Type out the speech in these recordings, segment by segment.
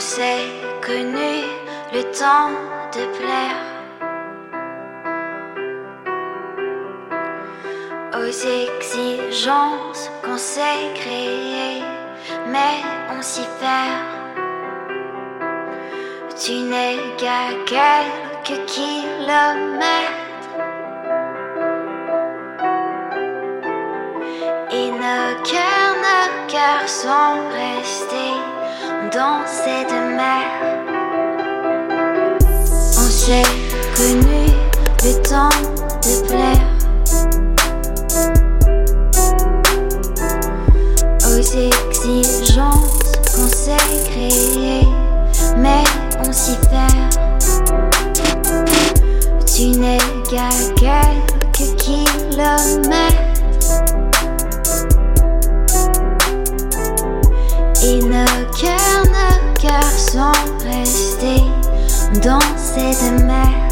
On s'est connu le temps de plaire aux exigences qu'on s'est créées, mais on s'y perd. Tu n'es qu'à quelques kilomètres. Et nos cœurs, nos cœurs sont restés dans cette mer. On s'est connu le temps de plaire. Aux exigences qu'on s'est créées, mais on s'y perd. Tu n'es qu'à quelques kilomètres. Et nos sont restés dans cette mer.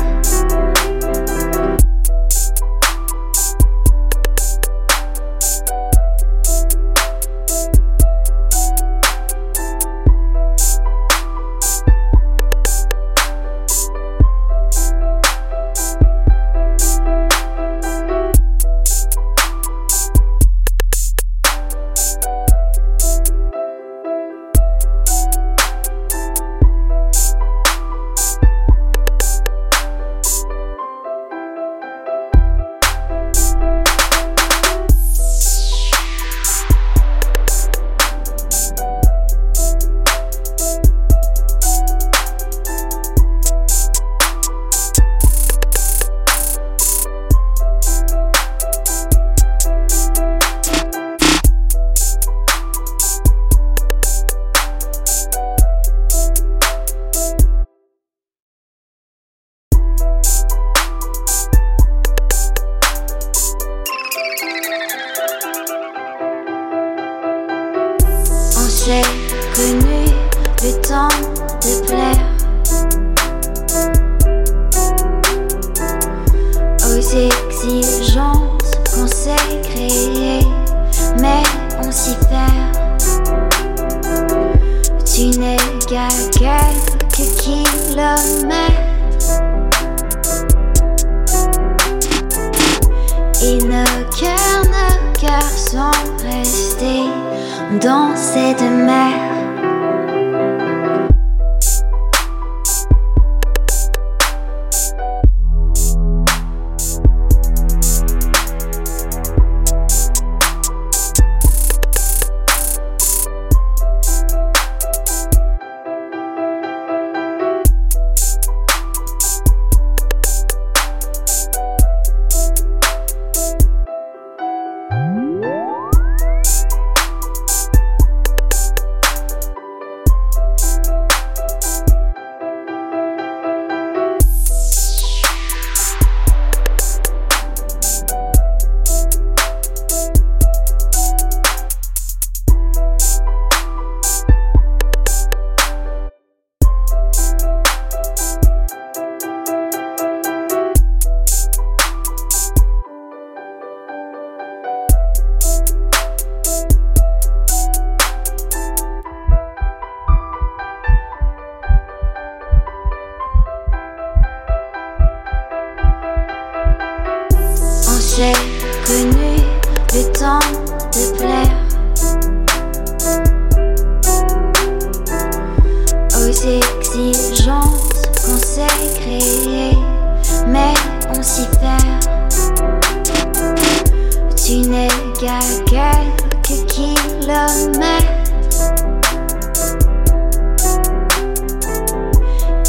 S'est connu le temps de plaire aux exigences qu'on s'est créées, mais on s'y perd. Tu n'es qu'à quelques kilomètres. Et nos cœurs, nos cœurs sont restés dans cette mer. Connu le temps de plaire aux exigences qu'on s'est créées, mais on s'y perd. Tu n'es qu'à quelques kilomètres.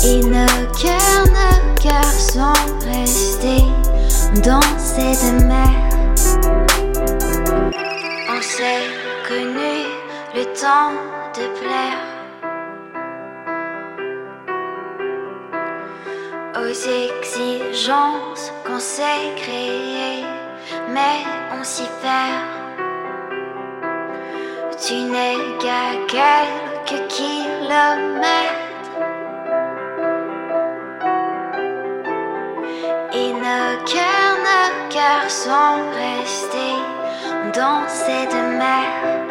Et nos cœurs, nos cœurs sont restés dans cette le temps de plaire aux exigences qu'on s'est créées, mais on s'y perd. Tu n'es qu'à quelques kilomètres. Et nos cœurs, nos cœurs sont restés dans cette mer.